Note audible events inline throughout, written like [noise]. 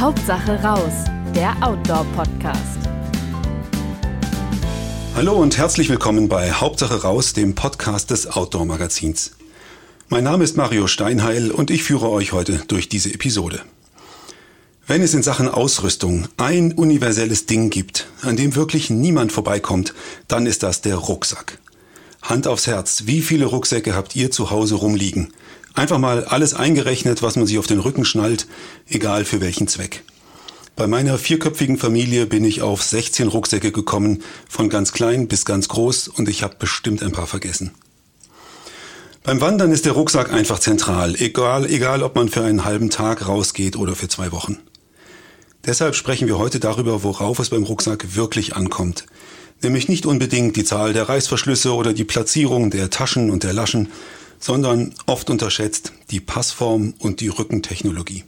Hauptsache raus, der Outdoor-Podcast. Hallo und herzlich willkommen bei Hauptsache raus, dem Podcast des Outdoor-Magazins. Mein Name ist Mario Steinheil und ich führe euch heute durch diese Episode. Wenn es in Sachen Ausrüstung ein universelles Ding gibt, an dem wirklich niemand vorbeikommt, dann ist das der Rucksack. Hand aufs Herz, wie viele Rucksäcke habt ihr zu Hause rumliegen? Einfach mal alles eingerechnet, was man sich auf den Rücken schnallt, egal für welchen Zweck. Bei meiner vierköpfigen Familie bin ich auf 16 Rucksäcke gekommen, von ganz klein bis ganz groß und ich habe bestimmt ein paar vergessen. Beim Wandern ist der Rucksack einfach zentral, egal, egal ob man für einen halben Tag rausgeht oder für zwei Wochen. Deshalb sprechen wir heute darüber, worauf es beim Rucksack wirklich ankommt. Nämlich nicht unbedingt die Zahl der Reißverschlüsse oder die Platzierung der Taschen und der Laschen, sondern oft unterschätzt die Passform und die Rückentechnologie.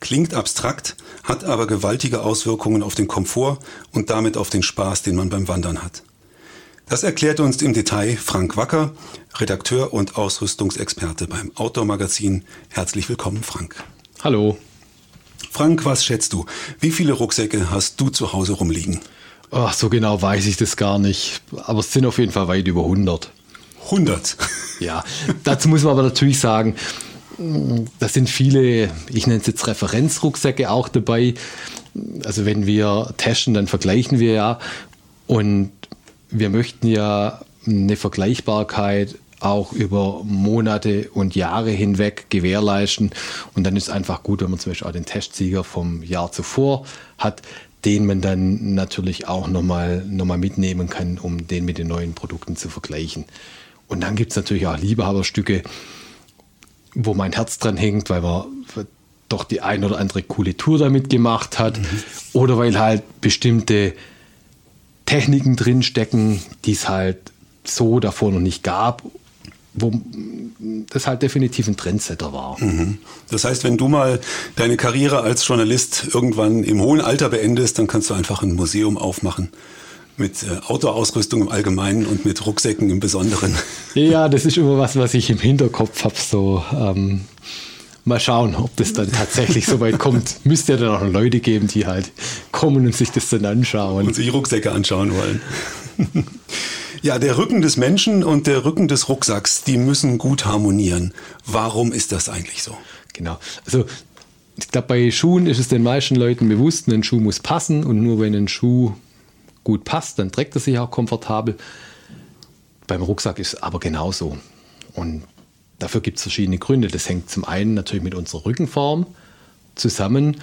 Klingt abstrakt, hat aber gewaltige Auswirkungen auf den Komfort und damit auf den Spaß, den man beim Wandern hat. Das erklärt uns im Detail Frank Wacker, Redakteur und Ausrüstungsexperte beim Outdoor Magazin. Herzlich willkommen, Frank. Hallo. Frank, was schätzt du? Wie viele Rucksäcke hast du zu Hause rumliegen? Ach, so genau weiß ich das gar nicht. Aber es sind auf jeden Fall weit über 100. 100? Ja, dazu muss man aber natürlich sagen, da sind viele, ich nenne es jetzt Referenzrucksäcke auch dabei. Also wenn wir testen, dann vergleichen wir ja. Und wir möchten ja eine Vergleichbarkeit auch über Monate und Jahre hinweg gewährleisten. Und dann ist es einfach gut, wenn man zum Beispiel auch den Testsieger vom Jahr zuvor hat, den man dann natürlich auch nochmal noch mal mitnehmen kann, um den mit den neuen Produkten zu vergleichen. Und dann gibt es natürlich auch Liebhaberstücke, wo mein Herz dran hängt, weil man doch die ein oder andere coole Tour damit gemacht hat mhm. oder weil halt bestimmte Techniken drinstecken, die es halt so davor noch nicht gab wo das halt definitiv ein Trendsetter war. Mhm. Das heißt, wenn du mal deine Karriere als Journalist irgendwann im hohen Alter beendest, dann kannst du einfach ein Museum aufmachen mit äh, Outdoor-Ausrüstung im Allgemeinen und mit Rucksäcken im Besonderen. Ja, das ist immer was, was ich im Hinterkopf habe. So, ähm, mal schauen, ob das dann tatsächlich so weit kommt. [laughs] Müsste ja dann auch Leute geben, die halt kommen und sich das dann anschauen. Und sich Rucksäcke anschauen wollen. Ja, der Rücken des Menschen und der Rücken des Rucksacks, die müssen gut harmonieren. Warum ist das eigentlich so? Genau. Also ich glaube, bei Schuhen ist es den meisten Leuten bewusst, ein Schuh muss passen und nur wenn ein Schuh gut passt, dann trägt er sich auch komfortabel. Beim Rucksack ist aber genauso. Und dafür gibt es verschiedene Gründe. Das hängt zum einen natürlich mit unserer Rückenform zusammen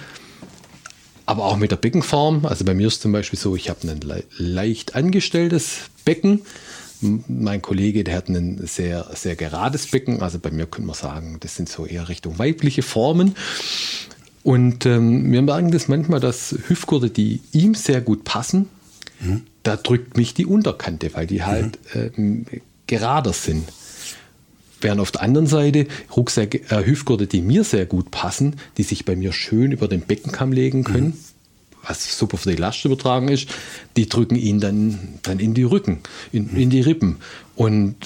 aber auch mit der Beckenform. Also bei mir ist zum Beispiel so, ich habe ein le leicht angestelltes Becken. Mein Kollege, der hat ein sehr, sehr gerades Becken. Also bei mir könnte man sagen, das sind so eher Richtung weibliche Formen. Und ähm, wir merken das manchmal, dass Hüftgurte, die ihm sehr gut passen, mhm. Da drückt mich die Unterkante, weil die halt mhm. äh, gerader sind. Während auf der anderen Seite Rucksäcke, äh, Hüftgurte, die mir sehr gut passen, die sich bei mir schön über den Beckenkamm legen können, mhm. was super für die Last übertragen ist, die drücken ihn dann, dann in die Rücken, in, mhm. in die Rippen. Und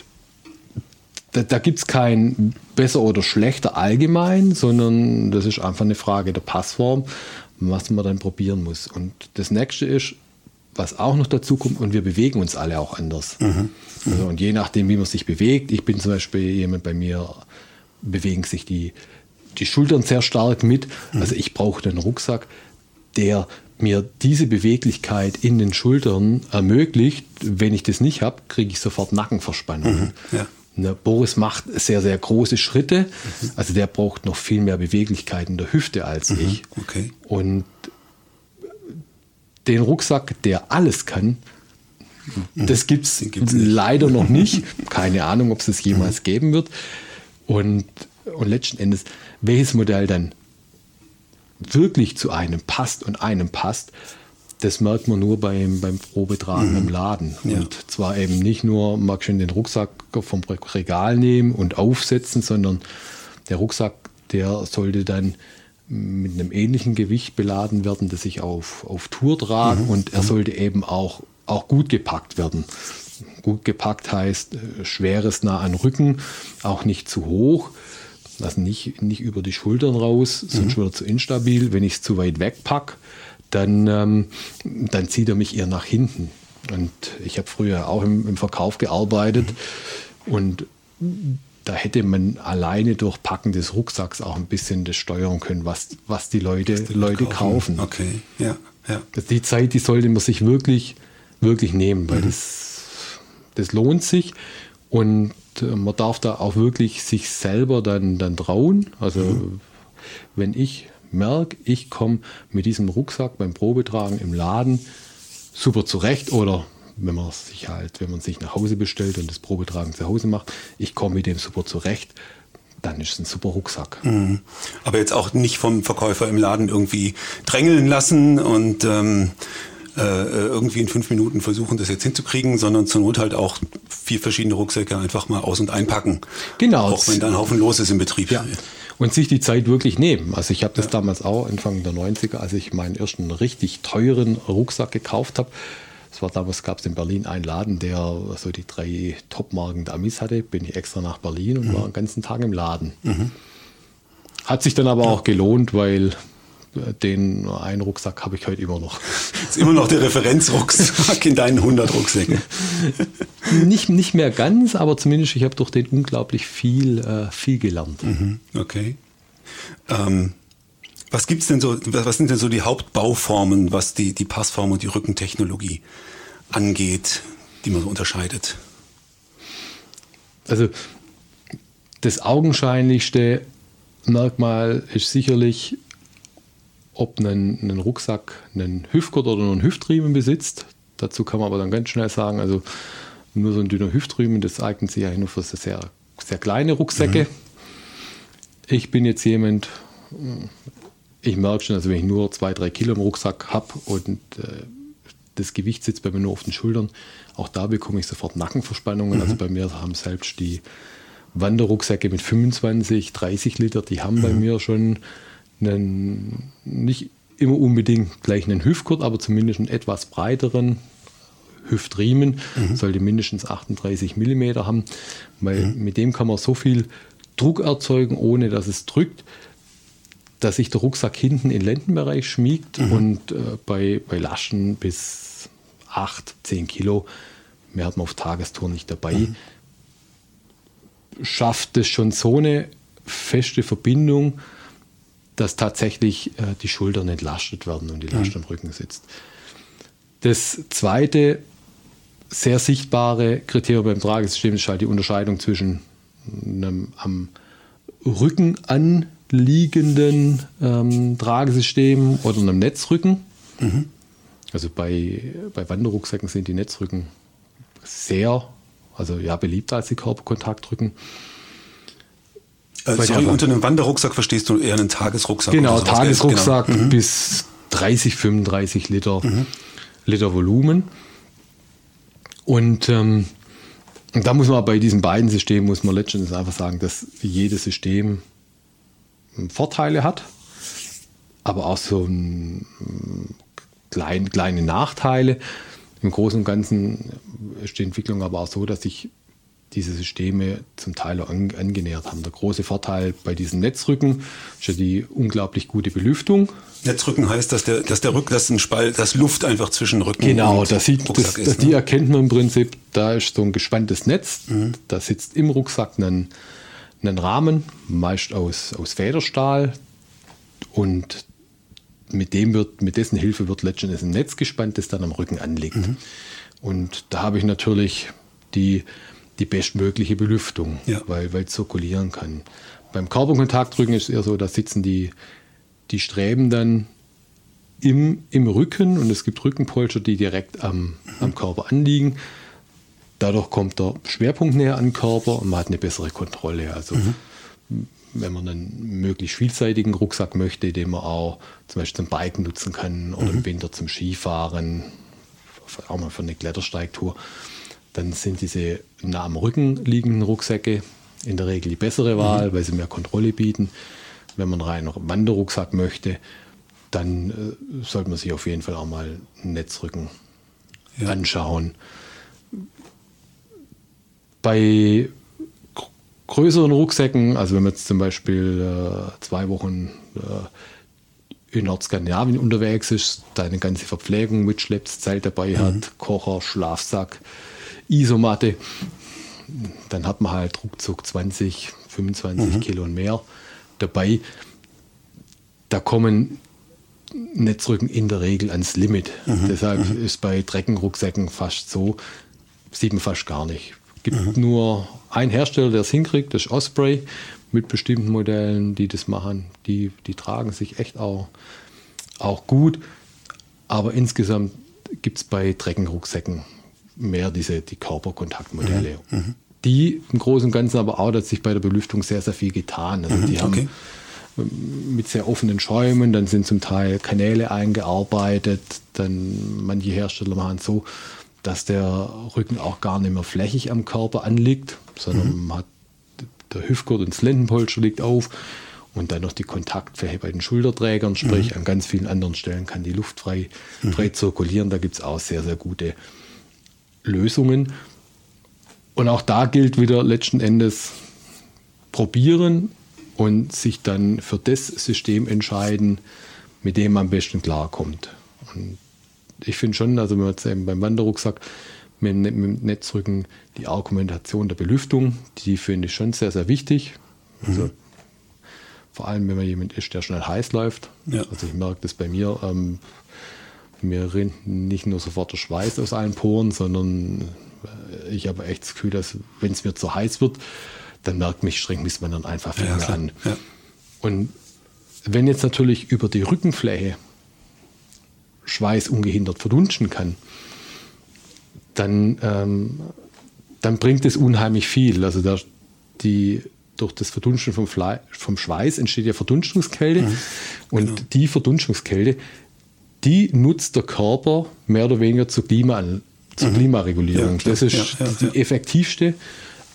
da, da gibt es kein besser oder schlechter allgemein, sondern das ist einfach eine Frage der Passform, was man dann probieren muss. Und das nächste ist, was auch noch dazu kommt, und wir bewegen uns alle auch anders. Mhm. Also, und je nachdem, wie man sich bewegt, ich bin zum Beispiel jemand bei mir, bewegen sich die, die Schultern sehr stark mit. Mhm. Also ich brauche einen Rucksack, der mir diese Beweglichkeit in den Schultern ermöglicht. Wenn ich das nicht habe, kriege ich sofort Nackenverspannung. Mhm. Ja. Ne, Boris macht sehr, sehr große Schritte. Mhm. Also der braucht noch viel mehr Beweglichkeit in der Hüfte als mhm. ich. Okay. Und den Rucksack, der alles kann, das gibt es leider noch nicht. [laughs] Keine Ahnung, ob es das jemals geben wird. Und, und letzten Endes, welches Modell dann wirklich zu einem passt und einem passt, das merkt man nur beim, beim Probetragen mhm. im Laden. Ja. Und zwar eben nicht nur, mag schon den Rucksack vom Regal nehmen und aufsetzen, sondern der Rucksack, der sollte dann mit einem ähnlichen Gewicht beladen werden, das ich auf, auf Tour trage mhm. und er mhm. sollte eben auch, auch gut gepackt werden. Gut gepackt heißt äh, schweres nah an Rücken, auch nicht zu hoch. Also nicht, nicht über die Schultern raus, sonst wird er zu instabil. Wenn ich es zu weit wegpacke, dann, ähm, dann zieht er mich eher nach hinten. Und ich habe früher auch im, im Verkauf gearbeitet und da hätte man alleine durch Packen des Rucksacks auch ein bisschen das steuern können, was, was die Leute, die Leute kaufen. kaufen. Okay, ja, ja. Die Zeit, die sollte man sich wirklich, wirklich nehmen, weil das, das lohnt sich und äh, man darf da auch wirklich sich selber dann, dann trauen. Also wenn ich merke, ich komme mit diesem Rucksack beim Probetragen im Laden super zurecht oder wenn man sich halt, wenn man sich nach Hause bestellt und das Probetragen zu Hause macht, ich komme mit dem super zurecht, dann ist es ein super Rucksack. Mhm. Aber jetzt auch nicht vom Verkäufer im Laden irgendwie drängeln lassen und ähm, äh, irgendwie in fünf Minuten versuchen, das jetzt hinzukriegen, sondern zur Not halt auch vier verschiedene Rucksäcke einfach mal aus- und einpacken. Genau. Auch wenn da ein Haufen los ist im Betrieb. Ja. Und sich die Zeit wirklich nehmen. Also ich habe das damals auch Anfang der 90er, als ich meinen ersten richtig teuren Rucksack gekauft habe. Es war damals, gab es in Berlin einen Laden, der so die drei Top-Marken der Amis hatte. Bin ich extra nach Berlin und war den ganzen Tag im Laden. Hat sich dann aber auch gelohnt, weil äh, den einen Rucksack habe ich heute immer noch. Ist immer noch der Referenzrucksack in deinen 100 Rucksäcken. [laughs] nicht, nicht mehr ganz, aber zumindest ich habe durch den unglaublich viel, äh, viel gelernt. Mhm, Okay. Ähm, was gibt's denn so, was sind denn so die Hauptbauformen, was die, die Passform und die Rückentechnologie angeht, die man so unterscheidet? Also das augenscheinlichste Merkmal ist sicherlich, ob ein, ein Rucksack einen Hüftgurt oder einen Hüftriemen besitzt. Dazu kann man aber dann ganz schnell sagen, also nur so ein dünner Hüftriemen, das eignet sich eigentlich nur für sehr, sehr kleine Rucksäcke. Ich bin jetzt jemand, ich merke schon, also wenn ich nur zwei, drei Kilo im Rucksack habe und äh, das Gewicht sitzt bei mir nur auf den Schultern, auch da bekomme ich sofort Nackenverspannungen. Also bei mir haben selbst die Wanderrucksäcke mit 25, 30 Liter, die haben bei mir schon einen, nicht immer unbedingt gleich einen Hüftgurt, aber zumindest einen etwas breiteren Hüftriemen, sollte mindestens 38 mm haben, weil mit dem kann man so viel Druck erzeugen, ohne dass es drückt, dass sich der Rucksack hinten in den Lendenbereich schmiegt und äh, bei, bei Laschen bis 8, 10 Kilo, mehr hat man auf Tagestour nicht dabei, schafft es schon so eine feste Verbindung, dass tatsächlich äh, die Schultern entlastet werden und die Last am Rücken sitzt. Das zweite sehr sichtbare Kriterium beim Tragesystem ist halt die Unterscheidung zwischen einem am Rücken anliegenden ähm, Tragesystem oder einem Netzrücken. Also bei, bei Wanderrucksäcken sind die Netzrücken sehr, also ja, beliebter als die Körperkontaktrücken. Äh, sorry, unter einem Wanderrucksack verstehst du eher einen Tagesrucksack. Genau? Tagesrucksack Genau. Mhm. bis 30, 35 Liter, Liter Volumen. Und, ähm, und da muss man bei diesen beiden Systemen, muss man letztendlich einfach sagen, dass jedes System Vorteile hat, aber auch so ein, ähm, klein, kleine Nachteile. Im Großen und Ganzen ist die Entwicklung aber auch so, dass sich diese Systeme zum Teil auch an, angenähert haben. Der große Vorteil bei diesen Netzrücken ist ja die unglaublich gute Belüftung. Netzrücken heißt, dass der, dass der Rücken, dass ein Spalt, dass Luft einfach zwischen Rücken Genau, und das sieht, Rucksack das, ist. ne? die erkennt man im Prinzip, da ist so ein gespanntes Netz, da sitzt im Rucksack ein, ein Rahmen, meist aus, aus Federstahl und mit dem wird, mit dessen Hilfe wird letztendlich ein Netz gespannt, das dann am Rücken anliegt. Und da habe ich natürlich die, die bestmögliche Belüftung, Ja. weil, es zirkulieren kann. Beim Körperkontaktdrücken ist es eher so, da sitzen die, die Streben dann im, im Rücken und es gibt Rückenpolster, die direkt am, am Körper anliegen. Dadurch kommt der Schwerpunkt näher an den Körper und man hat eine bessere Kontrolle. Also wenn man einen möglichst vielseitigen Rucksack möchte, den man auch zum Beispiel zum Biken nutzen kann oder im Winter zum Skifahren, auch mal für eine Klettersteigtour, dann sind diese nah am Rücken liegenden Rucksäcke in der Regel die bessere Wahl, weil sie mehr Kontrolle bieten. Wenn man rein noch einen Wanderrucksack möchte, dann äh, sollte man sich auf jeden Fall auch mal einen Netzrücken anschauen. Bei größeren Rucksäcken, also wenn man jetzt zum Beispiel äh, zwei Wochen äh, in Nordskandinavien unterwegs ist, da eine ganze Verpflegung mitschleppt, Zelt dabei mhm. hat, Kocher, Schlafsack, Isomatte, dann hat man halt ruckzuck 20, 25 mhm. Kilo und mehr dabei. Da kommen Netzrücken in der Regel ans Limit. Mhm. Deshalb mhm. ist bei Treckenrucksäcken fast so, sieht man fast gar nicht. Es gibt mhm. nur einen Hersteller, der es hinkriegt, das ist Osprey, mit bestimmten Modellen, die das machen. Die, die tragen sich echt auch, auch gut. Aber insgesamt gibt es bei Treckenrucksäcken mehr diese die Körperkontaktmodelle. Mhm. mhm. Die im Großen und Ganzen aber auch, dass sich bei der Belüftung sehr, sehr viel getan. Also mhm, die haben okay mit sehr offenen Schäumen, dann sind zum Teil Kanäle eingearbeitet, dann manche Hersteller machen so, dass der Rücken auch gar nicht mehr flächig am Körper anliegt, sondern mhm. hat der Hüftgurt und das Lendenpolster liegt auf und dann noch die Kontaktfläche bei den Schulterträgern, sprich mhm. an ganz vielen anderen Stellen kann die Luft frei, mhm. frei zirkulieren. Da gibt es auch sehr, sehr gute Lösungen. Und auch da gilt wieder letzten Endes probieren und sich dann für das System entscheiden, mit dem man am besten klarkommt. Und ich finde schon, also wenn man jetzt eben beim Wanderrucksack mit, mit dem Netzrücken die Argumentation der Belüftung, die finde ich schon sehr, sehr wichtig. Also mhm. vor allem, wenn man jemand ist, der schnell heiß läuft. Ja. Also ich merke das bei mir. Ähm, mir rinnt nicht nur sofort der Schweiß aus allen Poren, sondern äh, ich habe echt das Gefühl, dass wenn es mir zu heiß wird, dann merkt mich, strengt mich man dann einfach viel ja, mehr an. Ja. Und wenn jetzt natürlich über die Rückenfläche Schweiß ungehindert verdunsten kann, dann, ähm, dann bringt es unheimlich viel. Also da, die, durch das Verdunsten vom, Fle vom Schweiß entsteht ja Verdunstungskälte mhm, und genau. die Verdunstungskälte, die nutzt der Körper mehr oder weniger zur, Klima, zur mhm. Klimaregulierung. Ja, das ist ja, ja, die effektivste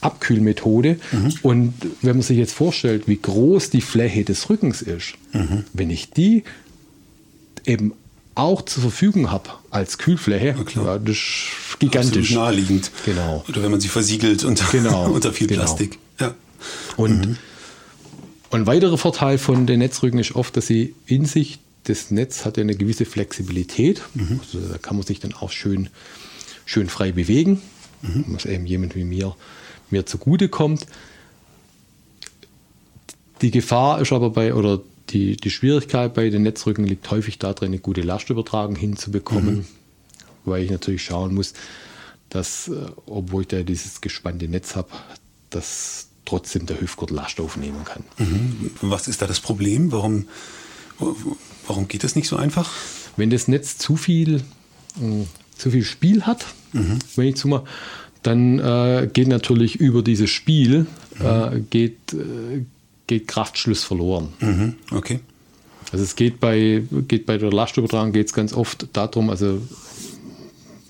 Abkühlmethode. Mhm. Und wenn man sich jetzt vorstellt, wie groß die Fläche des Rückens ist, mhm. wenn ich die eben auch zur Verfügung habe als Kühlfläche, ja, das ist gigantisch. Absolut naheliegend. Genau. Oder wenn man sie versiegelt unter, [laughs] genau. unter viel genau. Plastik. Ja. Und mhm. ein weiterer Vorteil von den Netzrücken ist oft, dass sie in sich, das Netz hat ja eine gewisse Flexibilität. Mhm. Also da kann man sich dann auch schön, schön frei bewegen. Mhm. Was eben jemand wie mir mir zugutekommt. Die Gefahr ist aber bei, oder die, die Schwierigkeit bei den Netzrücken liegt häufig darin, eine gute Lastübertragung hinzubekommen, mhm. weil ich natürlich schauen muss, dass, äh, obwohl ich da dieses gespannte Netz habe, dass trotzdem der Hüftgurt Last aufnehmen kann. Mhm. Was ist da das Problem? Warum, warum geht das nicht so einfach? Wenn das Netz zu viel, äh, zu viel Spiel hat, mhm. wenn ich zu mal dann äh, geht natürlich über dieses Spiel äh, geht, äh, geht Kraftschluss verloren. Mhm. Okay. Also es geht bei, geht bei der Lastübertragung geht es ganz oft darum, also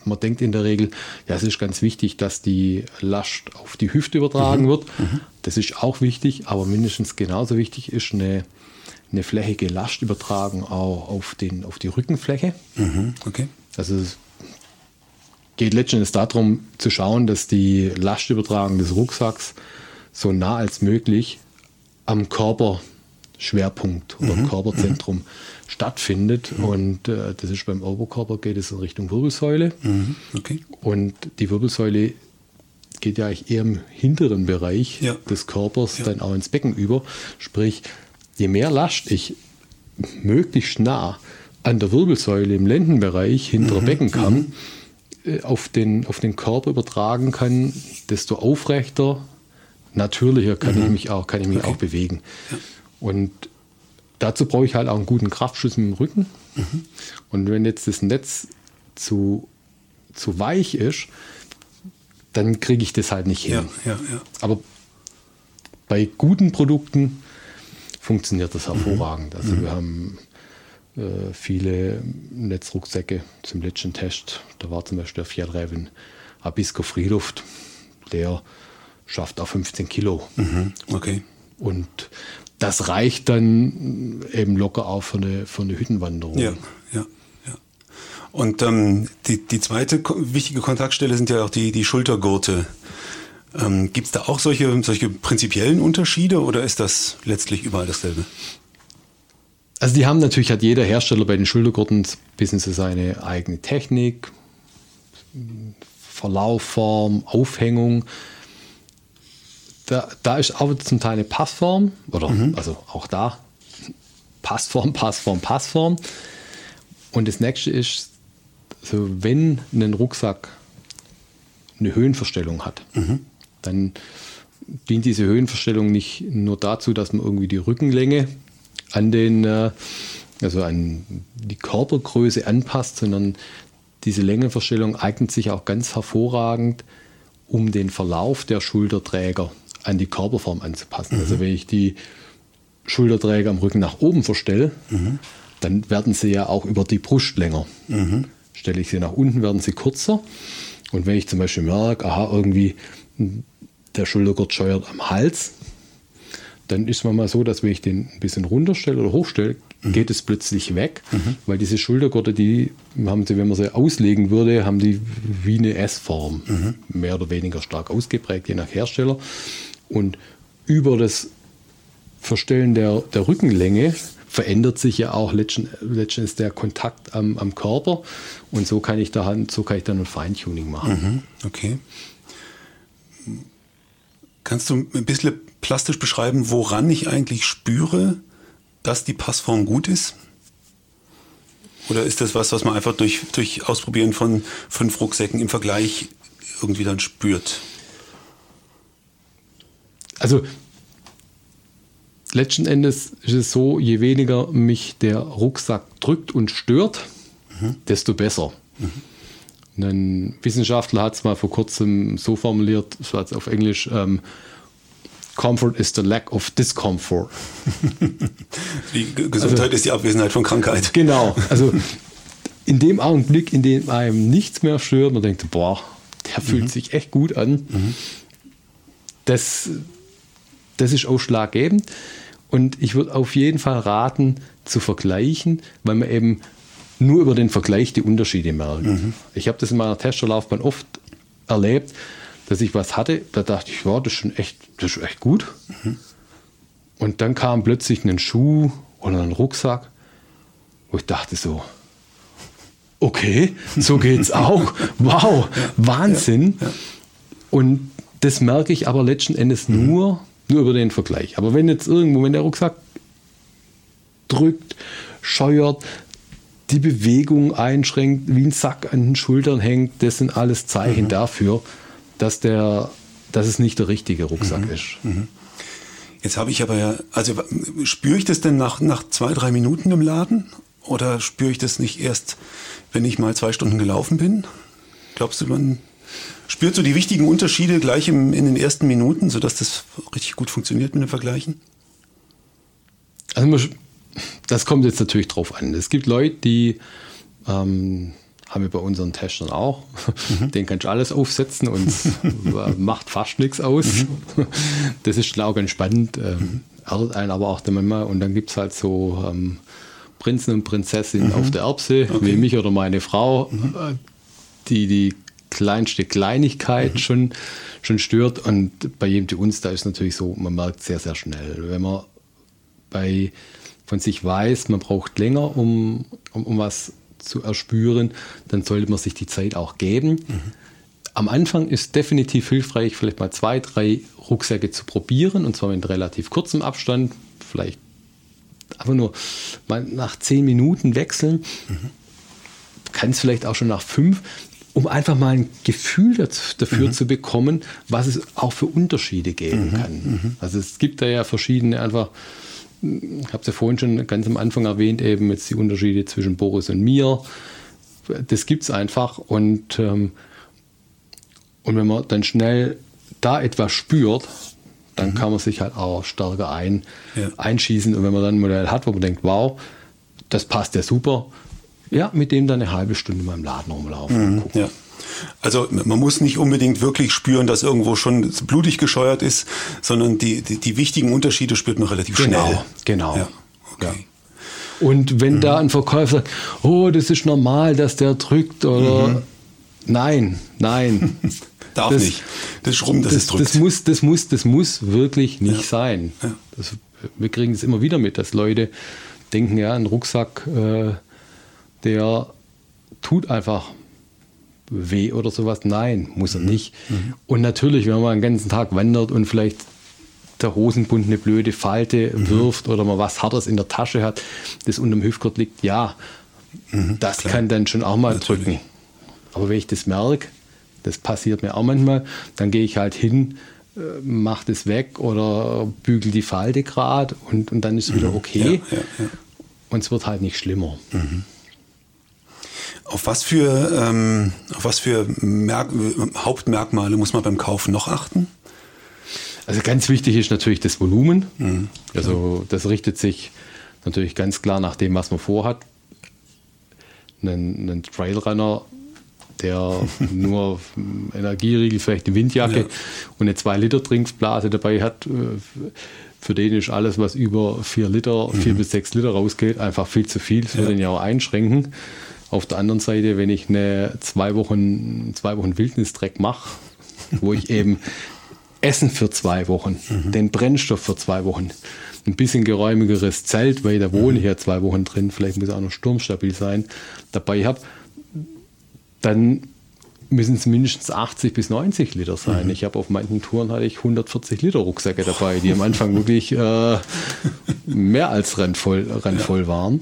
man denkt in der Regel, ja, es ist ganz wichtig, dass die Last auf die Hüfte übertragen mhm. wird. Mhm. Das ist auch wichtig, aber mindestens genauso wichtig ist eine, eine flächige Lastübertragung auch auf, den, auf die Rückenfläche. Mhm. Okay. Also geht letztendlich darum zu schauen, dass die Lastübertragung des Rucksacks so nah als möglich am Körperschwerpunkt oder mhm. Körperzentrum mhm. stattfindet. Mhm. Und äh, das ist beim Oberkörper geht es in Richtung Wirbelsäule. Mhm. Okay. Und die Wirbelsäule geht ja eigentlich eher im hinteren Bereich ja. des Körpers ja. dann auch ins Becken über. Sprich, je mehr Last ich möglichst nah an der Wirbelsäule im Lendenbereich hinter mhm. Beckenkamm mhm. Äh, auf den, auf den Körper übertragen kann, desto aufrechter, natürlicher kann mhm. ich mich auch, kann ich mich okay. auch bewegen. Ja. Und dazu brauche ich halt auch einen guten Kraftschutz im Rücken. Mhm. Und wenn jetzt das Netz zu, zu weich ist, dann kriege ich das halt nicht hin. Ja, ja. Aber bei guten Produkten funktioniert das mhm. hervorragend. Also mhm. wir haben äh, viele Netzrucksäcke zum letzten Test. Da war zum Beispiel der Fjellräven Abisko Friedluft, der schafft auch 15 Kilo. Mhm, okay. Und das reicht dann eben locker auch für eine, für eine Hüttenwanderung. Ja, ja, ja. Und ähm, die, die zweite wichtige Kontaktstelle sind ja auch die, die Schultergurte. Ähm, Gibt es da auch solche, solche prinzipiellen Unterschiede oder ist das letztlich überall dasselbe? Also die haben natürlich, hat jeder Hersteller bei den Schultergurten ein bisschen so seine eigene Technik, Verlaufform, Aufhängung. Da, da ist auch zum Teil eine Passform, oder mhm. also auch da Passform, Passform, Passform. Und das nächste ist, so, wenn ein Rucksack eine Höhenverstellung hat, mhm. dann dient diese Höhenverstellung nicht nur dazu, dass man irgendwie die Rückenlänge an den, äh, also an die Körpergröße anpasst, sondern diese Längenverstellung eignet sich auch ganz hervorragend, um den Verlauf der Schulterträger an die Körperform anzupassen. Also mhm. Also wenn ich die Schulterträger am Rücken nach oben verstelle, mhm. dann werden sie ja auch über die Brust länger. Mhm. Stelle ich sie nach unten, werden sie kürzer. Und wenn ich zum Beispiel merke, aha, irgendwie der Schultergurt scheuert am Hals, dann ist man mal so, dass wenn ich den ein bisschen runterstelle oder hochstelle, mhm. geht es plötzlich weg, mhm. weil diese Schultergurte, die haben sie, wenn man sie auslegen würde, haben die wie eine S-Form, mhm. mehr oder weniger stark ausgeprägt, je nach Hersteller. Und über das Verstellen der, der Rückenlänge verändert sich ja auch letztendlich der Kontakt am, am, Körper und so kann ich da so kann ich dann ein Feintuning machen. Mhm. Okay. Kannst du ein bisschen plastisch beschreiben, woran ich eigentlich spüre, dass die Passform gut ist? Oder ist das was, was man einfach durch, durch Ausprobieren von fünf Rucksäcken im Vergleich irgendwie dann spürt? Also letzten Endes ist es so, je weniger mich der Rucksack drückt und stört, mhm. desto besser. Mhm. Ein Wissenschaftler hat es mal vor kurzem so formuliert, das war auf Englisch, ähm, Comfort is the lack of discomfort. [laughs] Die Gesundheit also, ist die Abwesenheit von Krankheit. Genau. [laughs] Also in dem Augenblick, in dem einem nichts mehr stört, man denkt, boah, der fühlt mhm. sich echt gut an. Mhm. Das, das ist ausschlaggebend. Und ich würde auf jeden Fall raten, zu vergleichen, weil man eben nur über den Vergleich die Unterschiede merkt. Mhm. Ich habe das in meiner Testerlaufbahn oft erlebt, dass ich was hatte, da dachte ich, ja, das ist schon echt, das ist echt gut. Mhm. Und dann kam plötzlich ein Schuh oder ein Rucksack, wo ich dachte so, okay, so [laughs] geht's auch. Wow, ja, Wahnsinn. Ja, ja. Und das merke ich aber letzten Endes mhm. nur, nur über den Vergleich. Aber wenn jetzt irgendwo, wenn der Rucksack drückt, scheuert, die Bewegung einschränkt, wie ein Sack an den Schultern hängt, das sind alles Zeichen mhm. dafür, dass, der, dass es nicht der richtige Rucksack mhm. ist. Mhm. Jetzt habe ich aber ja, also spüre ich das denn nach, nach zwei, drei Minuten im Laden? Oder spüre ich das nicht erst, wenn ich mal zwei Stunden gelaufen bin? Glaubst du, man spürt so die wichtigen Unterschiede gleich im, in den ersten Minuten, sodass das richtig gut funktioniert mit dem Vergleichen? Also das kommt jetzt natürlich drauf an. Es gibt Leute, die ähm, haben wir bei unseren Testern auch. Mhm. [laughs] Den kannst du alles aufsetzen und [laughs] macht fast nichts aus. Mhm. Das ist auch ganz spannend. Ähm, ärgert einen aber auch der Mama. Und dann gibt es halt so ähm, Prinzen und Prinzessinnen mhm. auf der Erbse, okay. wie mich oder meine Frau, mhm. äh, die die kleinste Kleinigkeit mhm. schon, schon stört. Und bei jedem zu uns, da ist natürlich so, man merkt sehr, sehr schnell. Wenn man bei, von sich weiß, man braucht länger, um, um, um was zu erspüren, dann sollte man sich die Zeit auch geben. Mhm. Am Anfang ist definitiv hilfreich, vielleicht mal zwei, drei Rucksäcke zu probieren und zwar mit relativ kurzem Abstand, vielleicht einfach nur mal nach zehn Minuten wechseln. Mhm. Kann es vielleicht auch schon nach fünf, um einfach mal ein Gefühl dafür mhm. zu bekommen, was es auch für Unterschiede geben mhm. kann. Mhm. Also es gibt da ja verschiedene einfach ich habe es ja vorhin schon ganz am Anfang erwähnt, eben jetzt die Unterschiede zwischen Boris und mir. Das gibt es einfach. Und, ähm, und wenn man dann schnell da etwas spürt, dann mhm. kann man sich halt auch stärker ein, ja. einschießen. Und wenn man dann ein Modell hat, wo man denkt, wow, das passt ja super, ja, mit dem dann eine halbe Stunde mal im Laden rumlaufen. Mhm, ja. Also man muss nicht unbedingt wirklich spüren, dass irgendwo schon blutig gescheuert ist, sondern die, die, die wichtigen Unterschiede spürt man relativ genau, schnell. Genau, ja. Okay. Ja. Und wenn mhm. da ein Verkäufer sagt, oh, das ist normal, dass der drückt oder mhm. nein, nein. [laughs] Darf das, nicht. Das Schrumm, das, das, es drückt. das, muss, das, muss, das muss wirklich nicht Ja. sein. Das, wir kriegen es immer wieder mit, dass Leute denken, ja, ein Rucksack, äh, der tut einfach weh oder sowas. Nein, muss er Mhm. nicht. Und natürlich, wenn man den ganzen Tag wandert und vielleicht der Hosenbund eine blöde Falte Mhm. wirft oder man was Hartes in der Tasche hat, das unterm Hüftgurt liegt, ja, das Mhm. klar. kann dann schon auch mal Natürlich. drücken. Aber wenn ich das merke, das passiert mir auch manchmal, dann gehe ich halt hin, äh, mache das weg oder bügel die Falte gerade und, und dann ist es wieder okay. Ja, ja, ja. Und es wird halt nicht schlimmer. Auf was für, ähm, auf was für Merk Hauptmerkmale muss man beim Kauf noch achten? Also ganz wichtig ist natürlich das Volumen. Mhm. Also das richtet sich natürlich ganz klar nach dem, was man vorhat. Ein, ein Trailrunner, der [laughs] nur Energieriegel, vielleicht eine Windjacke Ja. und eine 2-Liter-Trinkblase dabei hat, äh, für den ist alles, was über 4 Liter, 4 bis 6 Liter rausgeht, einfach viel zu viel. Das Mhm. Ja. würde ihn ja auch einschränken. Auf der anderen Seite, wenn ich eine zwei Wochen, zwei Wochen Wildnistreck mache, wo ich eben Essen für zwei Wochen, den Brennstoff für zwei Wochen, ein bisschen geräumigeres Zelt, weil da wohne ich ja zwei Wochen drin, vielleicht muss auch noch sturmstabil sein, dabei habe, dann müssen es mindestens 80 bis 90 Liter sein. Ich habe auf manchen Touren hatte ich 140 Liter Rucksäcke dabei, die am Anfang wirklich äh, mehr als rennvoll, rennvoll waren.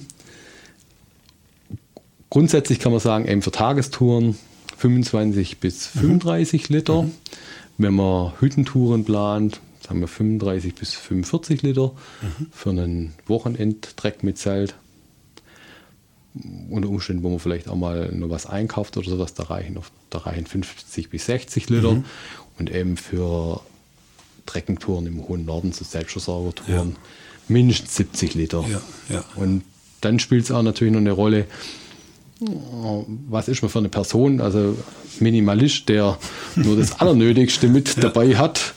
Grundsätzlich kann man sagen, eben für Tagestouren 25 bis 35 Liter. Wenn man Hüttentouren plant, sagen wir 35 bis 45 Liter. Für einen Wochenendtreck mit Zelt. Unter Umständen, wo man vielleicht auch mal noch was einkauft oder sowas, da reichen, auf, da reichen 50 bis 60 Liter. Und eben für Treckentouren im hohen Norden, so Selbstversorgertouren, mindestens 70 Liter. Ja, ja. Und dann spielt es auch natürlich noch eine Rolle, was ist man für eine Person? Also Minimalist, der nur das Allernötigste mit dabei hat,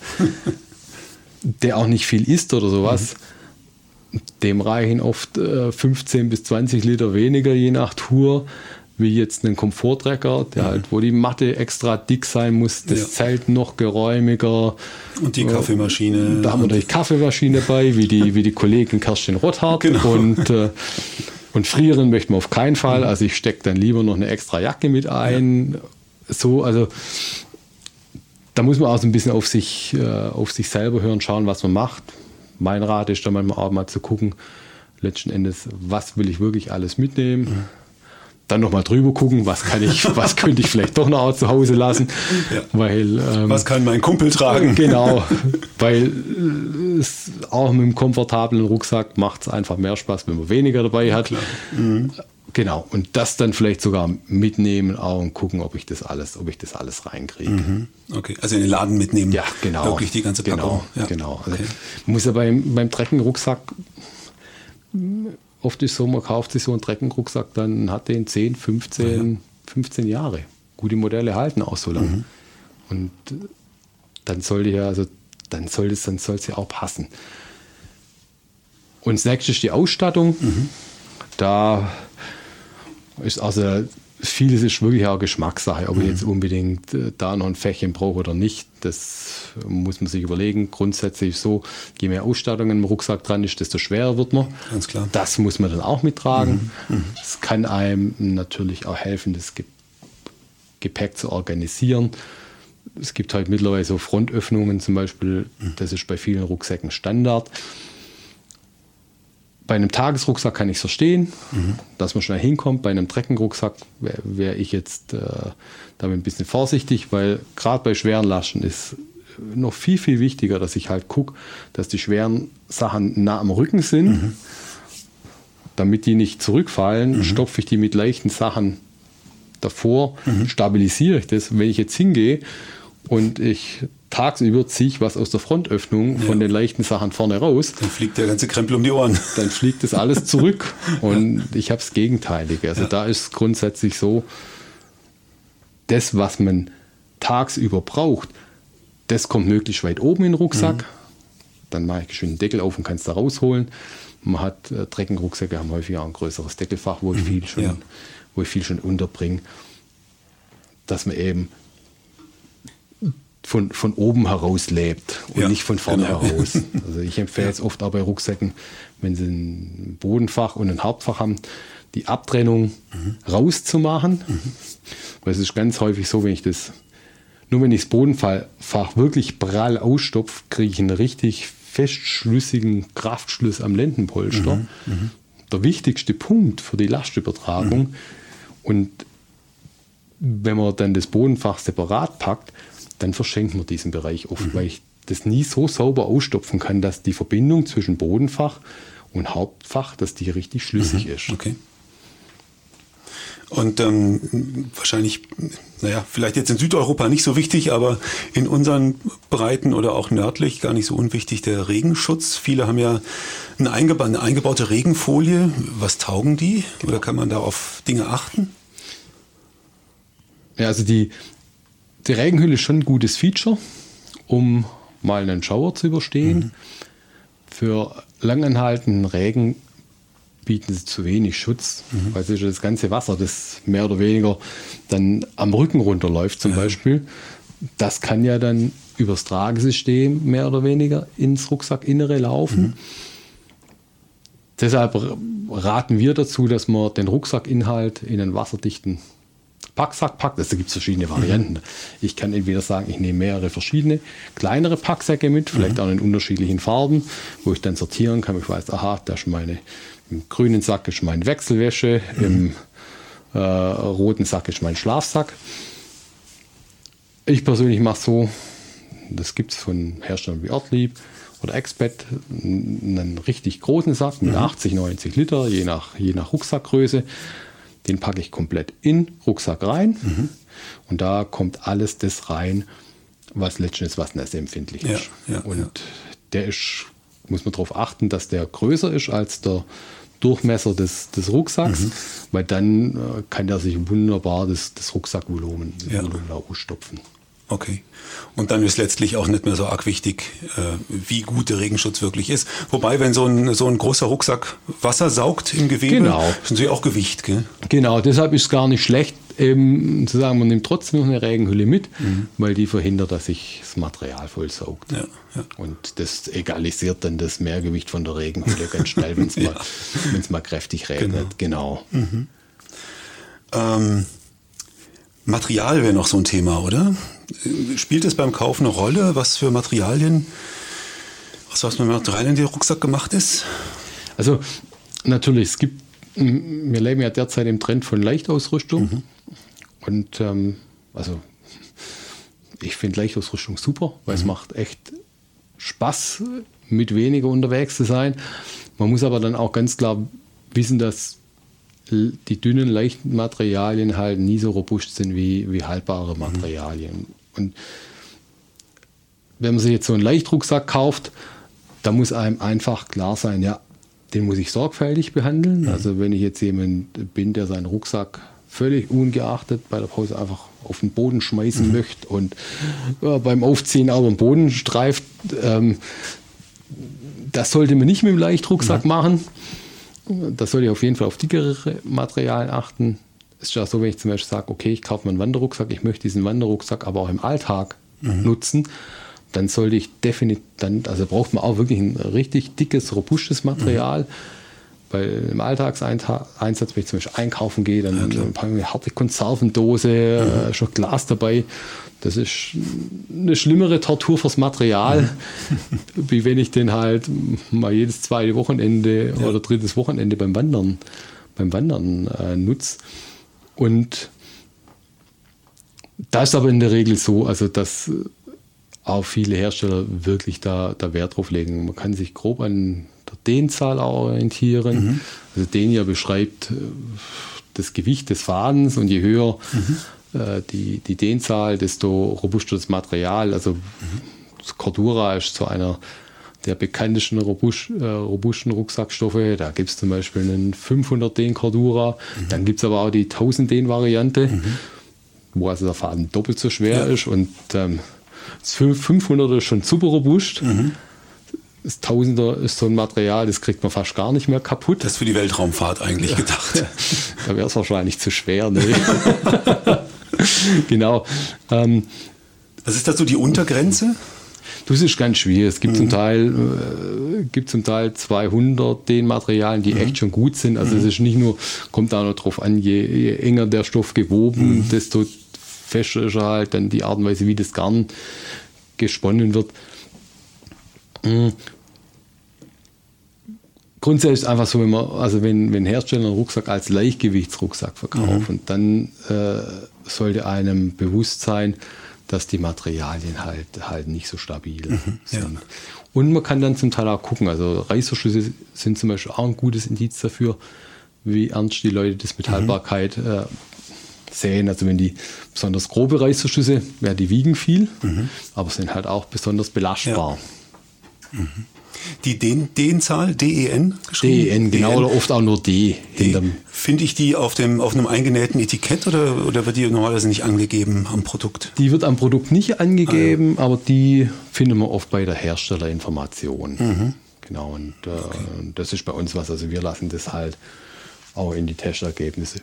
der auch nicht viel isst oder sowas. Dem reichen oft äh, 15 bis 20 Liter weniger je nach Tour, wie jetzt ein Komforttrecker, der halt, wo die Matte extra dick sein muss, das Ja. Zelt noch geräumiger. Und die Kaffeemaschine. Da haben wir natürlich Kaffeemaschine bei, wie die, wie die Kollegin Kerstin Rothart. Genau. Und, äh, [laughs] und frieren möchten wir auf keinen Fall. Also ich stecke dann lieber noch eine extra Jacke mit ein. So, also da muss man auch so ein bisschen auf sich, äh, auf sich selber hören, schauen, was man macht. Mein Rat ist dann manchmal auch mal zu gucken, letzten Endes, was will ich wirklich alles mitnehmen. Dann nochmal drüber gucken, was kann ich, [laughs] was könnte ich vielleicht doch noch zu Hause lassen. Ja. Weil ähm, Was kann mein Kumpel tragen? Genau, weil äh, es auch mit einem komfortablen Rucksack macht es einfach mehr Spaß, wenn man weniger dabei hat. Genau, und das dann vielleicht sogar mitnehmen auch und gucken, ob ich das alles, ob ich das alles reinkriege. Okay, also in den Laden mitnehmen. Ja, genau. Wirklich die ganze Packung. Genau, Ja. genau. Also Okay. muss ja beim, beim Treckenrucksack, oft ist so, man kauft sich so einen Treckenrucksack, dann hat den 10, 15, 15 Jahre. Gute Modelle halten auch so lange. Mhm. Und äh, dann sollte ja, also dann soll es, dann soll es ja auch passen. Und das nächste ist die Ausstattung. Mhm. Da ist also vieles ist wirklich auch Geschmackssache, ob ich jetzt unbedingt äh, da noch ein Fächchen brauche oder nicht. Das muss man sich überlegen. Grundsätzlich so, je mehr Ausstattung im Rucksack dran ist, desto schwerer wird man. Ganz klar. Das muss man dann auch mittragen. Es kann einem natürlich auch helfen, das Ge- Gepäck zu organisieren. Es gibt halt mittlerweile so Frontöffnungen zum Beispiel, das ist bei vielen Rucksäcken Standard. Bei einem Tagesrucksack kann ich es verstehen, dass man schnell hinkommt. Bei einem Treckenrucksack wäre wär ich jetzt äh, damit ein bisschen vorsichtig, weil gerade bei schweren Lasten ist noch viel, viel wichtiger, dass ich halt gucke, dass die schweren Sachen nah am Rücken sind. Damit die nicht zurückfallen, stopfe ich die mit leichten Sachen davor, stabilisiere ich das. Wenn ich jetzt hingehe und ich tagsüber ziehe ich was aus der Frontöffnung von den leichten Sachen vorne raus, Dann fliegt der ganze Krempel um die Ohren. dann fliegt das alles zurück [laughs] und ich habe das Gegenteilige. Also da ist es grundsätzlich so, das, was man tagsüber braucht, das kommt möglichst weit oben in den Rucksack. Dann mache ich schön den Deckel auf und kann es da rausholen. Man hat äh, Treckenrucksäcke, haben häufig auch ein größeres Deckelfach, wo ich viel schon, ja. wo ich viel schon unterbringe, dass man eben von, von oben heraus lebt und Ja, nicht von vorne genau. heraus. [laughs] Also ich empfehle es oft auch bei Rucksäcken, wenn sie ein Bodenfach und ein Hauptfach haben, die Abtrennung rauszumachen. Weil es ist ganz häufig so, wenn ich das, nur wenn ich das Bodenfach wirklich prall ausstopfe, kriege ich einen richtig festschlüssigen Kraftschluss am Lendenpolster. Der wichtigste Punkt für die Lastübertragung. Und wenn man dann das Bodenfach separat packt, dann verschenkt man diesen Bereich oft, weil ich das nie so sauber ausstopfen kann, dass die Verbindung zwischen Bodenfach und Hauptfach, dass die richtig schlüssig ist. Okay. Und ähm, wahrscheinlich, naja, vielleicht jetzt in Südeuropa nicht so wichtig, aber in unseren Breiten oder auch nördlich gar nicht so unwichtig der Regenschutz. Viele haben ja eine, eingeba eine eingebaute Regenfolie. Was taugen die? Oder kann man da auf Dinge achten? Ja, also die, die Regenhülle ist schon ein gutes Feature, um mal einen Schauer zu überstehen. Für langanhaltenden Regen bieten sie zu wenig Schutz, weil es ist ja das ganze Wasser, das mehr oder weniger dann am Rücken runterläuft zum Beispiel. Das kann ja dann übers Tragesystem mehr oder weniger ins Rucksackinnere laufen. Deshalb raten wir dazu, dass man den Rucksackinhalt in einen wasserdichten Packsack packt. Also gibt es verschiedene Varianten. Ich kann entweder sagen, ich nehme mehrere verschiedene kleinere Packsäcke mit, vielleicht auch in unterschiedlichen Farben, wo ich dann sortieren kann. Ich weiß, aha, da ist meine, im grünen Sack ist meine Wechselwäsche, im äh, roten Sack ist mein Schlafsack. Ich persönlich mache so, das gibt es von Herstellern wie Ortlieb oder Expert, einen richtig großen Sack mit 80, 90 Liter, je nach, je nach Rucksackgröße. Den packe ich komplett in Rucksack rein und da kommt alles das rein, was letztendlich was nässeempfindlich Ja, ist. ja, und ja. der ist, muss man darauf achten, dass der größer ist als der Durchmesser des, des Rucksacks, Mhm. weil dann äh, kann der sich wunderbar das, das Rucksackvolumen Ja. Volumen ausstopfen. Okay. Und dann ist letztlich auch nicht mehr so arg wichtig, äh, wie gut der Regenschutz wirklich ist. Wobei, wenn so ein, so ein großer Rucksack Wasser saugt im Gewebe, Genau. ist natürlich auch Gewicht, gell? Genau, deshalb ist es gar nicht schlecht, eben zu sagen, man nimmt trotzdem noch eine Regenhülle mit, Mhm. weil die verhindert, dass sich das Material vollsaugt. Ja, ja. Und das egalisiert dann das Mehrgewicht von der Regenhülle ganz schnell, wenn es [laughs] mal, wenn's mal kräftig regnet. Genau. Ähm, Material wäre noch so ein Thema, oder? Spielt es beim Kauf eine Rolle, was für Materialien, aus was für Materialien der Rucksack gemacht ist? Also natürlich, es gibt, wir leben ja derzeit im Trend von Leichtausrüstung. Und ähm, also ich finde Leichtausrüstung super, weil es macht echt Spaß, mit weniger unterwegs zu sein. Man muss aber dann auch ganz klar wissen, dass die dünnen, leichten Materialien halt nie so robust sind wie, wie haltbare Materialien. Und wenn man sich jetzt so einen Leichtrucksack kauft, da muss einem einfach klar sein, ja, den muss ich sorgfältig behandeln. Also wenn ich jetzt jemand bin, der seinen Rucksack völlig ungeachtet bei der Pause einfach auf den Boden schmeißen möchte und ja, beim Aufziehen auch den Boden streift, ähm, das sollte man nicht mit dem Leichtrucksack machen. Das sollte ich auf jeden Fall auf dickere Materialien achten. Es ist ja so, wenn ich zum Beispiel sage, okay, ich kaufe mir einen Wanderrucksack, ich möchte diesen Wanderrucksack aber auch im Alltag nutzen, dann sollte ich definitiv, dann, also braucht man auch wirklich ein richtig dickes, robustes Material. Weil im Alltagseinsatz, wenn ich zum Beispiel einkaufen gehe, dann ja, packe ich eine harte Konservendose, äh, schon Glas dabei. Das ist eine schlimmere Tortur fürs Material, [laughs] wie wenn ich den halt mal jedes zweite Wochenende oder drittes Wochenende beim Wandern, beim Wandern äh, nutze. Und da ist aber in der Regel so, also dass auch viele Hersteller wirklich da, da Wert drauf legen. Man kann sich grob an der Dehnzahl orientieren. Also den hier beschreibt äh, das Gewicht des Fadens und je höher äh, die, die Dehnzahl, desto robuster das Material. Also das Cordura ist so einer der bekanntesten robust, äh, robusten Rucksackstoffe. Da gibt es zum Beispiel einen 500 Den Cordura. Dann gibt es aber auch die 1000 Den Variante, wo also der Faden doppelt so schwer ist und ähm, das 500er ist schon super robust. Das 1000er ist so ein Material, das kriegt man fast gar nicht mehr kaputt. Das ist für die Weltraumfahrt eigentlich gedacht. [laughs] Da wäre es wahrscheinlich zu schwer. Ne? [laughs] genau. Ähm, Was ist dazu die Untergrenze? Das ist ganz schwierig. Es gibt, zum, Teil, äh, gibt zum Teil 200 den Materialien, die echt schon gut sind. Also es ist nicht nur, kommt da noch drauf an, je, je enger der Stoff gewoben, desto fester ist er halt dann die Art und Weise, wie das Garn gesponnen wird. Mm. Grundsätzlich ist es einfach so, wenn man, also wenn, wenn Hersteller einen Rucksack als Leichtgewichtsrucksack verkaufen, Mhm. dann äh, sollte einem bewusst sein, dass die Materialien halt, halt nicht so stabil Mhm, sind. Und man kann dann zum Teil auch gucken, also Reißverschlüsse sind zum Beispiel auch ein gutes Indiz dafür, wie ernst die Leute das Mhm. mit Haltbarkeit äh, sehen. Also wenn die besonders grobe Reißverschlüsse, ja, die wiegen viel, Mhm. aber sind halt auch besonders belastbar. Die Den- Den-Zahl, D-E-N geschrieben? DEN, genau, oder oft auch nur D. hinterm- Finde ich die auf, dem, auf einem eingenähten Etikett oder, oder wird die normalerweise nicht angegeben am Produkt? Die wird am Produkt nicht angegeben, aber die findet man oft bei der Herstellerinformation. Genau, und äh, das ist bei uns was. Also wir lassen das halt auch in die Testergebnisse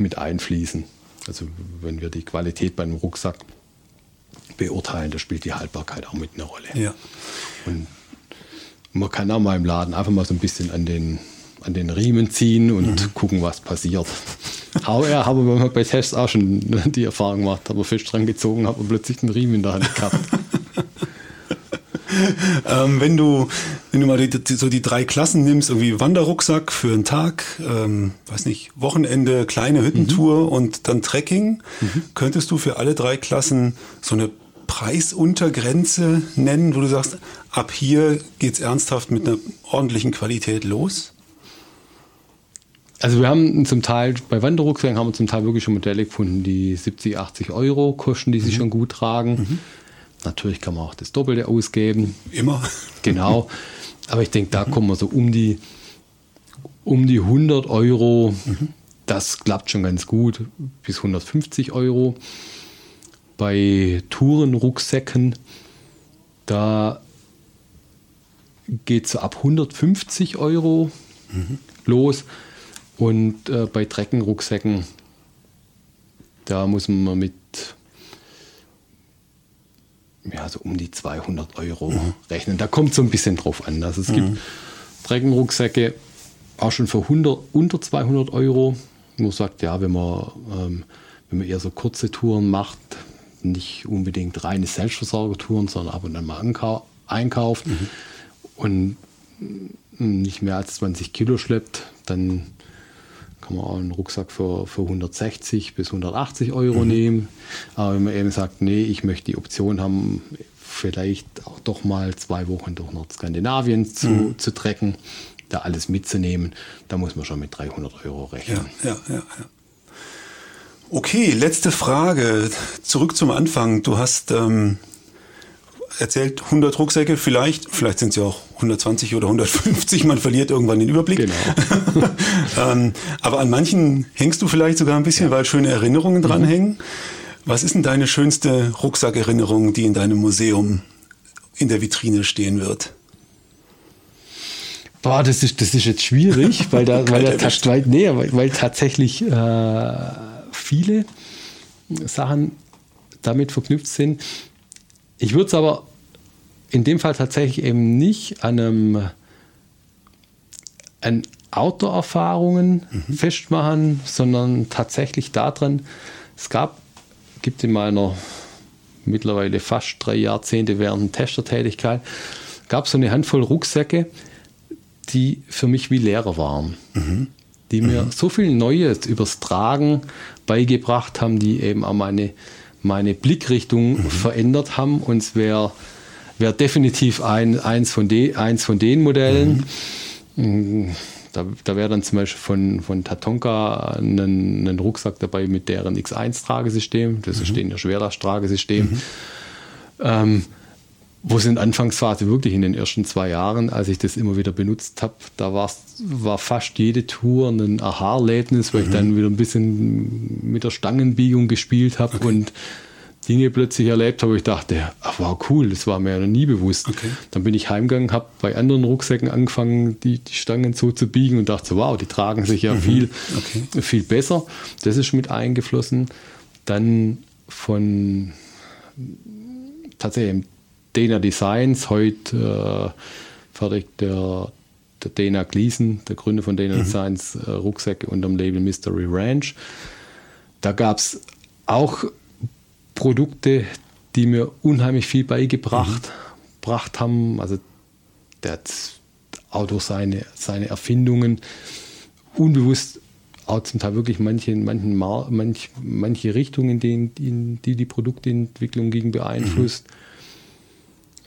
mit einfließen. Also wenn wir die Qualität bei einem Rucksack beurteilen, da spielt die Haltbarkeit auch mit eine Rolle. Ja. Und man kann auch mal im Laden einfach mal so ein bisschen an den, an den Riemen ziehen und gucken, was passiert. Aber ja, habe man bei Tests auch schon [laughs] die Erfahrung gemacht, habe Fisch dran gezogen, habe plötzlich den Riemen in der Hand gehabt. [laughs] Ähm, wenn du, wenn du mal die, so die drei Klassen nimmst, irgendwie Wanderrucksack für einen Tag, ähm, weiß nicht, Wochenende, kleine Hüttentour und dann Trekking, könntest du für alle drei Klassen so eine Preisuntergrenze nennen, wo du sagst, ab hier geht's ernsthaft mit einer ordentlichen Qualität los? Also wir haben zum Teil, bei Wanderrucksäcken haben wir zum Teil wirklich schon Modelle gefunden, die 70, 80 Euro kosten, die sich schon gut tragen. Natürlich kann man auch das Doppelte ausgeben. Immer. Genau. [laughs] Aber ich denke, da kommen wir so um die, um die 100 Euro. Das klappt schon ganz gut. Bis 150 Euro. Bei Tourenrucksäcken, da geht es so ab 150 Euro los. Und äh, bei Treckenrucksäcken, da muss man mit ja, so um die 200 Euro rechnen. Da kommt so ein bisschen drauf an. Also es gibt Treckenrucksäcke auch schon für 100, unter 200 Euro. Man sagt, ja, wenn man, ähm, wenn man eher so kurze Touren macht, nicht unbedingt reine Selbstversorgertouren, sondern ab und an mal einkauft und nicht mehr als 20 Kilo schleppt, dann kann man auch einen Rucksack für, für 160 bis 180 Euro nehmen. Aber wenn man eben sagt, nee, ich möchte die Option haben, vielleicht auch doch mal zwei Wochen durch Nordskandinavien zu, zu trecken, da alles mitzunehmen, da muss man schon mit 300 Euro rechnen. Ja, ja, ja, ja. Okay, letzte Frage. Zurück zum Anfang. Du hast ähm, erzählt 100 Rucksäcke, vielleicht, vielleicht sind es ja auch 120 oder 150. Man verliert irgendwann den Überblick. Genau. [laughs] ähm, aber an manchen hängst du vielleicht sogar ein bisschen, weil schöne Erinnerungen dranhängen. Was ist denn deine schönste Rucksackerinnerung, die in deinem Museum in der Vitrine stehen wird? Boah, das ist, das ist jetzt schwierig, weil da, [laughs] weil, da weil, nee, weil, weil tatsächlich äh, viele Sachen damit verknüpft sind. Ich würde es aber in dem Fall tatsächlich eben nicht an einem an Outdoor-Erfahrungen festmachen, sondern tatsächlich daran, es gab, gibt in meiner mittlerweile fast drei Jahrzehnte während Testertätigkeit, gab es so eine Handvoll Rucksäcke, die für mich wie Lehrer waren. Die mir so viel Neues übers Tragen beigebracht haben, die eben auch meine, meine Blickrichtung verändert haben. Und es wäre wär definitiv ein, eins, von de, eins von den Modellen. Mm, Da, da wäre dann zum Beispiel von, von Tatonka ein, ein Rucksack dabei mit deren X1-Tragesystem. Das ist denen Schwerlast-Tragesystem. Ähm, wo es in der Anfangsphase wirklich in den ersten zwei Jahren, als ich das immer wieder benutzt habe, da war fast jede Tour ein Aha-Erlebnis, weil ich dann wieder ein bisschen mit der Stangenbiegung gespielt habe und Dinge plötzlich erlebt habe, wo ich dachte, ach wow, cool, das war mir ja noch nie bewusst. Okay. Dann bin ich heimgegangen, habe bei anderen Rucksäcken angefangen, die, die Stangen so zu biegen und dachte, wow, die tragen sich ja viel, Okay. viel besser. Das ist mit eingeflossen. Dann von tatsächlich Dana Designs, heute äh, fertigt der, der Dana Gleason, der Gründer von Dana mhm. Designs, äh, Rucksäcke unter dem Label Mystery Ranch. Da gab es auch Produkte, die mir unheimlich viel beigebracht mhm. haben. Also der hat auch durch seine, seine Erfindungen unbewusst auch zum Teil wirklich manche, manchen manch, manche Richtungen, die, die die Produktentwicklung gegen beeinflusst. Mhm.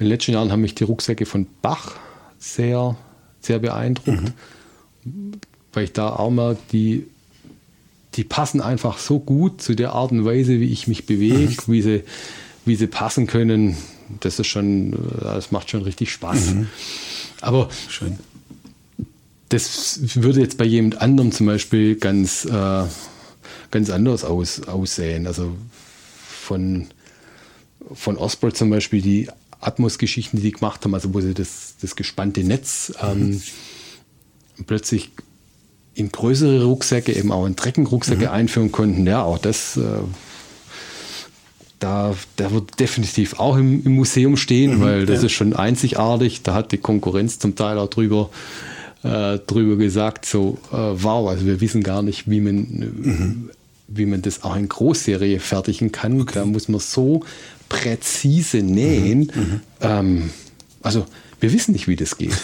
In den letzten Jahren haben mich die Rucksäcke von Bach sehr, sehr beeindruckt, mhm. weil ich da auch merke, die, die passen einfach so gut zu der Art und Weise, wie ich mich bewege, mhm. wie, sie, wie sie passen können. Das ist schon, das macht schon richtig Spaß. Mhm. Aber Schön das würde jetzt bei jemand anderem zum Beispiel ganz, äh, ganz anders aus, aussehen. Also von, von Osprey zum Beispiel die Atmos-Geschichten, die die gemacht haben, also wo sie das, das gespannte Netz ähm, plötzlich in größere Rucksäcke, eben auch in Treckenrucksäcke mhm. einführen konnten. Ja, auch das, äh, da, da wird definitiv auch im, im Museum stehen, mhm, weil das ja. ist schon einzigartig. Da hat die Konkurrenz zum Teil auch drüber äh, drüber gesagt, so äh, wow, also wir wissen gar nicht, wie man, mhm. Wie man das auch in Großserie fertigen kann. Okay. Da muss man so präzise nähen. Mhm. mhm. Ähm, also wir wissen nicht, wie das geht.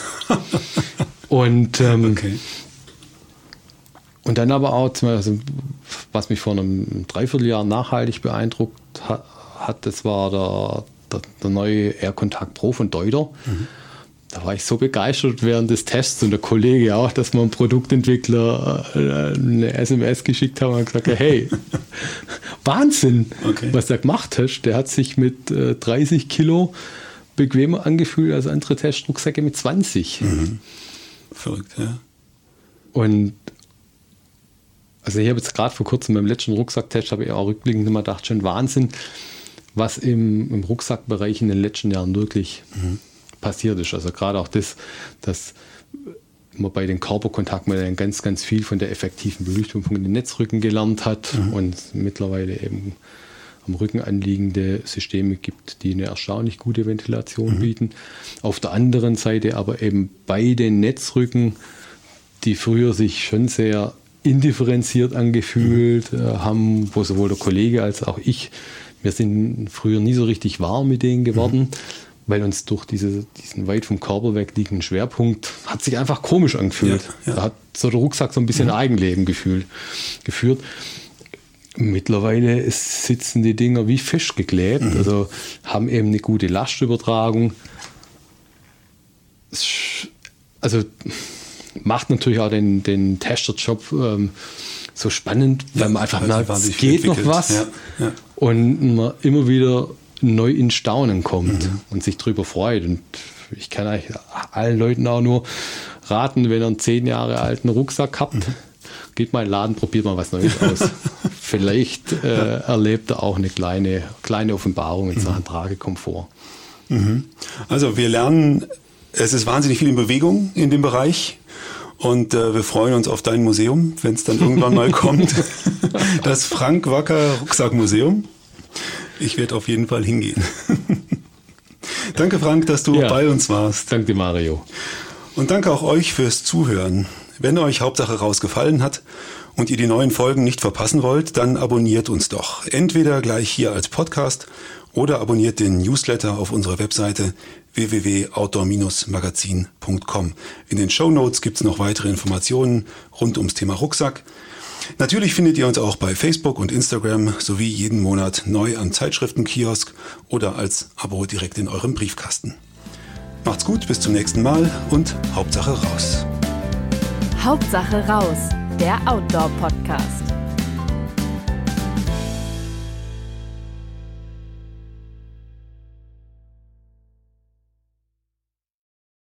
[laughs] und ähm, okay. Und dann aber auch, also, was mich vor einem Dreivierteljahr nachhaltig beeindruckt hat, das war der, der, der neue Air Contact Pro von Deuter. Mhm da war ich so begeistert während des Tests und der Kollege auch, dass man Produktentwickler äh, eine SMS geschickt haben und gesagt, hey, [laughs] Wahnsinn, okay. was der gemacht hast. Der hat sich mit 30 äh, Kilo bequemer angefühlt als andere Testrucksäcke mit 20. Mhm. Verrückt, ja. Und also ich habe jetzt gerade vor kurzem beim letzten Rucksacktest habe ich auch rückblickend immer gedacht, schon Wahnsinn, was im, im Rucksackbereich in den letzten Jahren wirklich mhm passiert ist. Also gerade auch das, dass man bei den Körperkontaktmodellen ganz, ganz viel von der effektiven Beleuchtung von den Netzrücken gelernt hat mhm. und mittlerweile eben am Rücken anliegende Systeme gibt, die eine erstaunlich gute Ventilation mhm. bieten. Auf der anderen Seite aber eben bei den Netzrücken, die früher sich schon sehr indifferenziert angefühlt mhm. äh, haben, wo sowohl der Kollege als auch ich, wir sind früher nie so richtig warm mit denen geworden. Weil uns durch diese, diesen weit vom Körper weg liegenden Schwerpunkt hat sich einfach komisch angefühlt. Ja, ja. Da hat so der Rucksack so ein bisschen mhm. Eigenleben gefühlt, geführt. Mittlerweile sitzen die Dinger wie festgeklebt, mhm. also haben eben eine gute Lastübertragung. Also macht natürlich auch den, den Testerjob ähm, so spannend, ja, weil man einfach merkt, es geht noch was und man immer wieder neu in Staunen kommt mhm. und sich darüber freut. Und ich kann eigentlich allen Leuten auch nur raten, wenn ihr einen zehn Jahre alten Rucksack habt, mhm. geht mal in den Laden, probiert mal was Neues aus. [laughs] Vielleicht äh, erlebt ihr auch eine kleine, kleine Offenbarung in Sachen mhm. Tragekomfort. Mhm. Also wir lernen, es ist wahnsinnig viel in Bewegung in dem Bereich. Und äh, wir freuen uns auf dein Museum, wenn es dann irgendwann mal [laughs] kommt. Das Frank Wacker Rucksackmuseum. Ich werde auf jeden Fall hingehen. [laughs] danke, Frank, dass du ja, bei uns warst. Danke, Mario. Und danke auch euch fürs Zuhören. Wenn euch Hauptsache rausgefallen hat und ihr die neuen Folgen nicht verpassen wollt, dann abonniert uns doch. Entweder gleich hier als Podcast oder abonniert den Newsletter auf unserer Webseite www.outdoor-magazin.com. In den Show Notes gibt es noch weitere Informationen rund ums Thema Rucksack. Natürlich findet ihr uns auch bei Facebook und Instagram sowie jeden Monat neu am Zeitschriftenkiosk oder als Abo direkt in eurem Briefkasten. Macht's gut, bis zum nächsten Mal und Hauptsache raus. Hauptsache raus, der Outdoor-Podcast.